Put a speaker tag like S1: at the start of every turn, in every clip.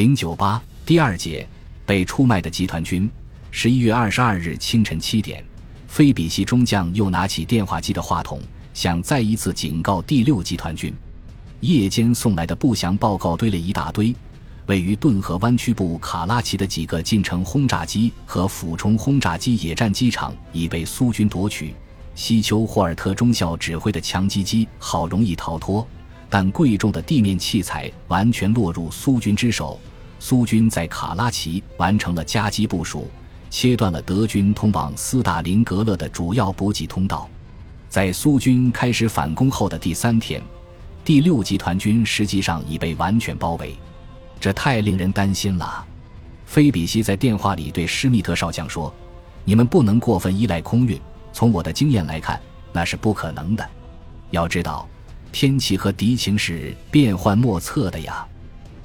S1: 零九八第二节被出卖的集团军。十一月二十二日清晨七点，菲比西中将又拿起电话机的话筒，想再一次警告第六集团军。夜间送来的不详报告堆了一大堆。位于顿河湾区部卡拉奇的几个近程轰炸机和俯冲轰炸机野战机场已被苏军夺取。西丘霍尔特中校指挥的强击机好容易逃脱，但贵重的地面器材完全落入苏军之手。苏军在卡拉奇完成了夹击部署，切断了德军通往斯大林格勒的主要补给通道。在苏军开始反攻后的第三天，第六集团军实际上已被完全包围。这太令人担心了，菲比西在电话里对施密特少将说：“你们不能过分依赖空运，从我的经验来看，那是不可能的。要知道，天气和敌情是变幻莫测的呀。”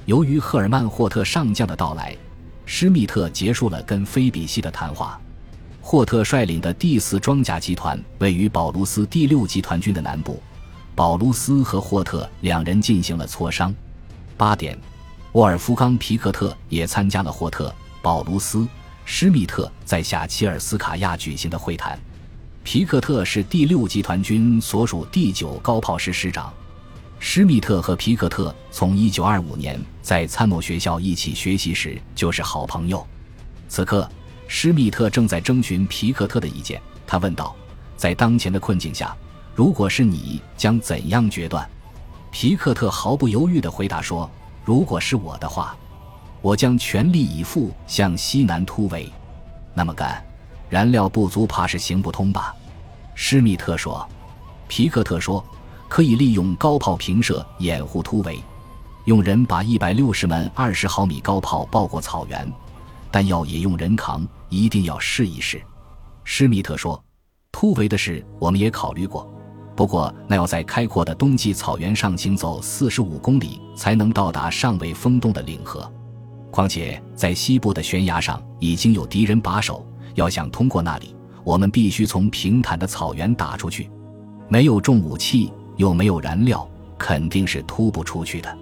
S1: 由于赫尔曼霍特上将的到来，施密特结束了跟菲比西的谈话。霍特率领的第四装甲集团位于保卢斯第六集团军的南部，保卢斯和霍特两人进行了磋商。八点。沃尔夫冈·皮克特也参加了霍特、保卢斯、施密特在下齐尔斯卡亚举行的会谈。皮克特是第六集团军所属第九高炮师师长。施密特和皮克特从1925年在参谋学校一起学习时就是好朋友。此刻，施密特正在征询皮克特的意见。他问道：“在当前的困境下，如果是你，将怎样决断？”皮克特毫不犹豫地回答说。如果是我的话，我将全力以赴向西南突围。那么干，燃料不足，怕是行不通吧？施密特说。皮克特说，可以利用高炮平射掩护突围，用人把一百六十门二十毫米高炮抱过草原，弹药也用人扛，一定要试一试。施密特说，突围的事我们也考虑过。不过，那要在开阔的冬季草原上行走四十五公里，才能到达尚未封冻的领河。况且，在西部的悬崖上已经有敌人把守，要想通过那里，我们必须从平坦的草原打出去。没有重武器，又没有燃料，肯定是突不出去的。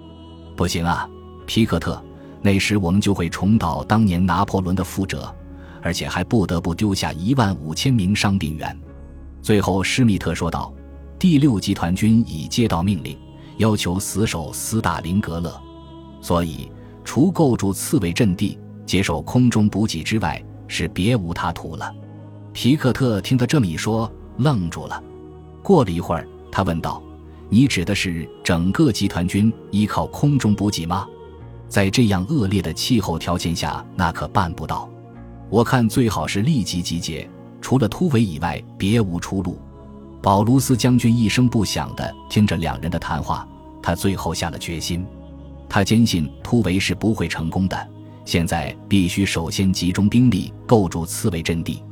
S1: 不行啊，皮克特，那时我们就会重蹈当年拿破仑的覆辙，而且还不得不丢下一万五千名伤病员。最后，施密特说道。第六集团军已接到命令，要求死守斯大林格勒，所以除构筑刺猬阵地、接受空中补给之外，是别无他途了。皮克特听他这么一说，愣住了。过了一会儿，他问道：“你指的是整个集团军依靠空中补给吗？在这样恶劣的气候条件下，那可办不到。我看最好是立即集结，除了突围以外，别无出路。”保卢斯将军一声不响地听着两人的谈话，他最后下了决心。他坚信突围是不会成功的，现在必须首先集中兵力构筑刺猬阵地。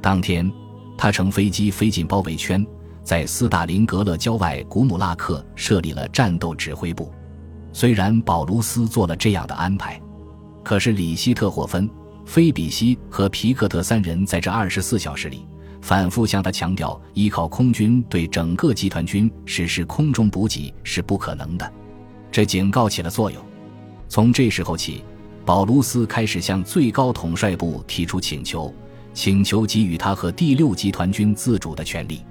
S1: 当天，他乘飞机飞进包围圈，在斯大林格勒郊外古姆拉克设立了战斗指挥部。虽然保卢斯做了这样的安排，可是里希特霍芬、菲比西和皮克特三人在这二十四小时里。反复向他强调，依靠空军对整个集团军实施空中补给是不可能的。这警告起了作用。从这时候起，保卢斯开始向最高统帅部提出请求，请求给予他和第六集团军自主的权利。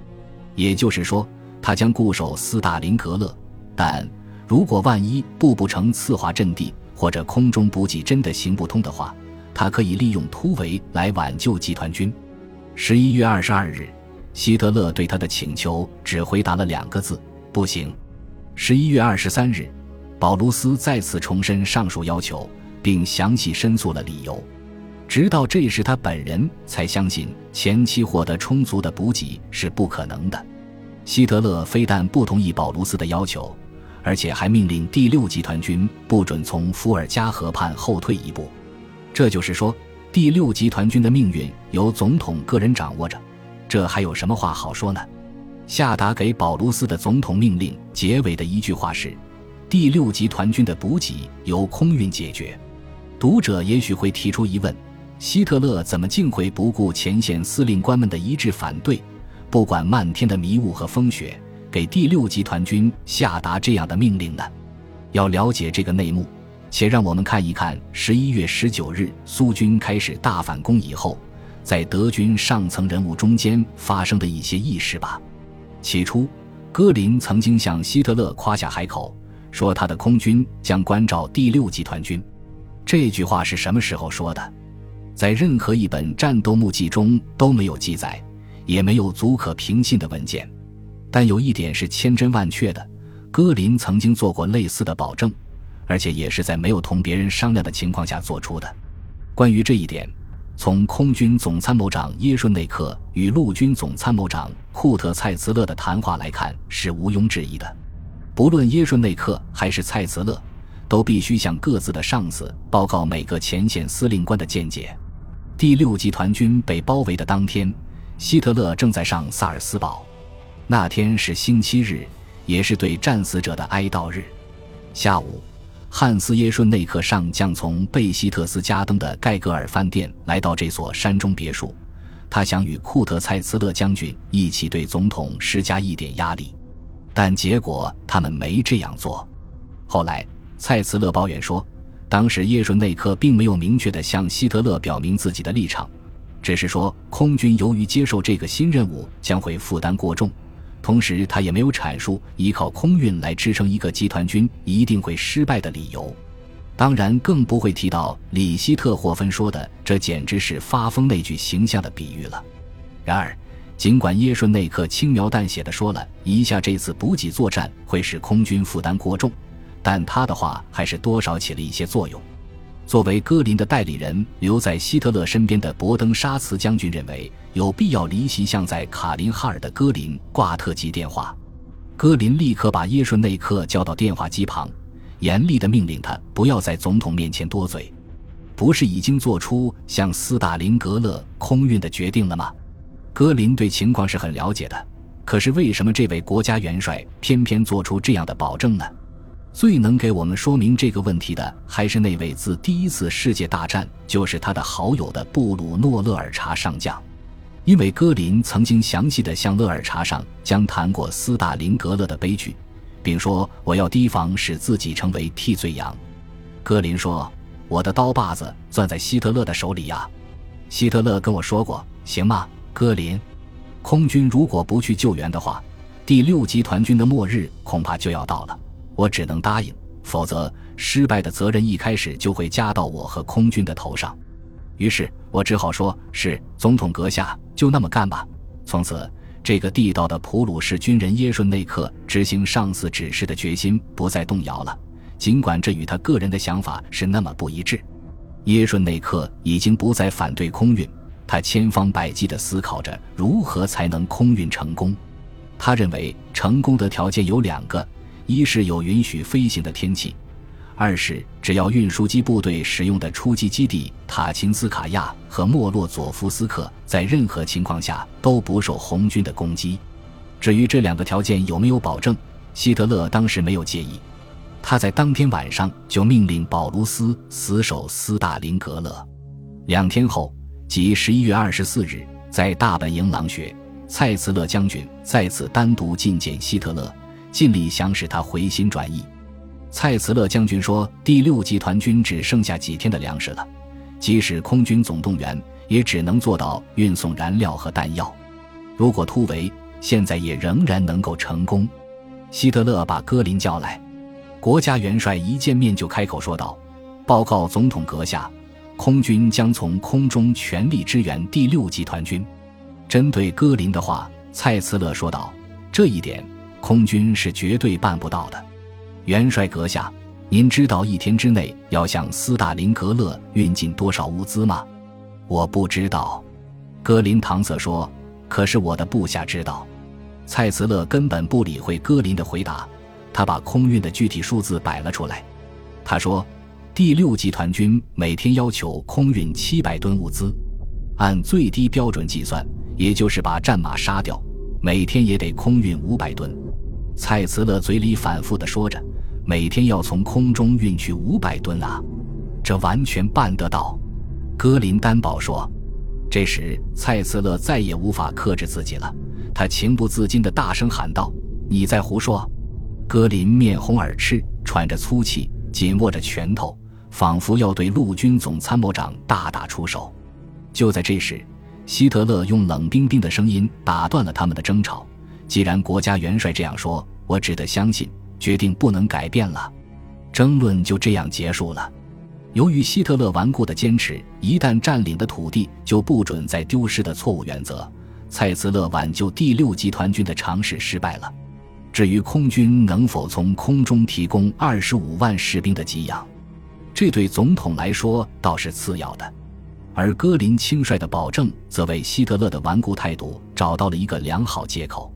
S1: 也就是说，他将固守斯大林格勒，但如果万一布不成刺化阵地，或者空中补给真的行不通的话，他可以利用突围来挽救集团军。十一月二十二日，希特勒对他的请求只回答了两个字：“不行。”十一月二十三日，保卢斯再次重申上述要求，并详细申诉了理由。直到这时，他本人才相信前期获得充足的补给是不可能的。希特勒非但不同意保卢斯的要求，而且还命令第六集团军不准从伏尔加河畔后退一步。这就是说。第六集团军的命运由总统个人掌握着，这还有什么话好说呢？下达给保卢斯的总统命令结尾的一句话是：“第六集团军的补给由空运解决。”读者也许会提出疑问：希特勒怎么竟会不顾前线司令官们的一致反对，不管漫天的迷雾和风雪，给第六集团军下达这样的命令呢？要了解这个内幕。且让我们看一看十一月十九日苏军开始大反攻以后，在德军上层人物中间发生的一些轶事吧。起初，戈林曾经向希特勒夸下海口，说他的空军将关照第六集团军。这句话是什么时候说的？在任何一本战斗目记中都没有记载，也没有足可凭信的文件。但有一点是千真万确的：戈林曾经做过类似的保证。而且也是在没有同别人商量的情况下做出的。关于这一点，从空军总参谋长耶顺内克与陆军总参谋长库特蔡茨勒的谈话来看，是毋庸置疑的。不论耶顺内克还是蔡茨勒，都必须向各自的上司报告每个前线司令官的见解。第六集团军被包围的当天，希特勒正在上萨尔斯堡。那天是星期日，也是对战死者的哀悼日。下午。汉斯·耶顺内克上将从贝希特斯加登的盖格尔饭店来到这所山中别墅，他想与库特蔡茨勒将军一起对总统施加一点压力，但结果他们没这样做。后来，蔡茨勒抱怨说，当时耶顺内克并没有明确地向希特勒表明自己的立场，只是说空军由于接受这个新任务将会负担过重。同时，他也没有阐述依靠空运来支撑一个集团军一定会失败的理由，当然更不会提到里希特霍芬说的“这简直是发疯”那句形象的比喻了。然而，尽管耶顺内克轻描淡写的说了一下这次补给作战会使空军负担过重，但他的话还是多少起了一些作用。作为戈林的代理人，留在希特勒身边的伯登沙茨将军认为有必要离席向在卡林哈尔的戈林挂特急电话。戈林立刻把耶顺内克叫到电话机旁，严厉地命令他不要在总统面前多嘴。不是已经做出向斯大林格勒空运的决定了吗？戈林对情况是很了解的，可是为什么这位国家元帅偏偏做出这样的保证呢？最能给我们说明这个问题的，还是那位自第一次世界大战就是他的好友的布鲁诺·勒尔查上将，因为戈林曾经详细的向勒尔查上将谈过斯大林格勒的悲剧，并说我要提防使自己成为替罪羊。戈林说：“我的刀把子攥在希特勒的手里呀。”希特勒跟我说过：“行吗，戈林？空军如果不去救援的话，第六集团军的末日恐怕就要到了。”我只能答应，否则失败的责任一开始就会加到我和空军的头上。于是我只好说：“是总统阁下，就那么干吧。”从此，这个地道的普鲁士军人耶顺内克执行上司指示的决心不再动摇了，尽管这与他个人的想法是那么不一致。耶顺内克已经不再反对空运，他千方百计地思考着如何才能空运成功。他认为成功的条件有两个。一是有允许飞行的天气，二是只要运输机部队使用的出击基地塔琴斯卡亚和莫洛佐夫斯克在任何情况下都不受红军的攻击。至于这两个条件有没有保证，希特勒当时没有介意。他在当天晚上就命令保卢斯死守斯大林格勒。两天后，即十一月二十四日，在大本营狼穴，蔡茨勒将军再次单独觐见希特勒。尽力想使他回心转意。蔡茨勒将军说：“第六集团军只剩下几天的粮食了，即使空军总动员，也只能做到运送燃料和弹药。如果突围，现在也仍然能够成功。”希特勒把戈林叫来，国家元帅一见面就开口说道：“报告总统阁下，空军将从空中全力支援第六集团军。”针对戈林的话，蔡茨勒说道：“这一点。”空军是绝对办不到的，元帅阁下，您知道一天之内要向斯大林格勒运进多少物资吗？我不知道，格林搪塞说。可是我的部下知道。蔡茨勒根本不理会格林的回答，他把空运的具体数字摆了出来。他说，第六集团军每天要求空运七百吨物资，按最低标准计算，也就是把战马杀掉，每天也得空运五百吨。蔡茨勒嘴里反复地说着：“每天要从空中运去五百吨啊，这完全办得到。”格林担保说。这时，蔡茨勒再也无法克制自己了，他情不自禁地大声喊道：“你在胡说！”格林面红耳赤，喘着粗气，紧握着拳头，仿佛要对陆军总参谋长大打出手。就在这时，希特勒用冷冰冰的声音打断了他们的争吵。既然国家元帅这样说，我只得相信，决定不能改变了。争论就这样结束了。由于希特勒顽固的坚持，一旦占领的土地就不准再丢失的错误原则，蔡茨勒挽救第六集团军的尝试失败了。至于空军能否从空中提供二十五万士兵的给养，这对总统来说倒是次要的。而戈林轻率的保证，则为希特勒的顽固态度找到了一个良好借口。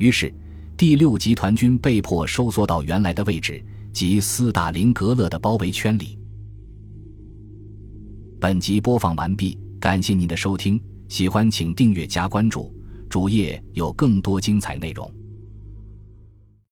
S1: 于是，第六集团军被迫收缩到原来的位置，及斯大林格勒的包围圈里。本集播放完毕，感谢您的收听，喜欢请订阅加关注，主页有更多精彩内容。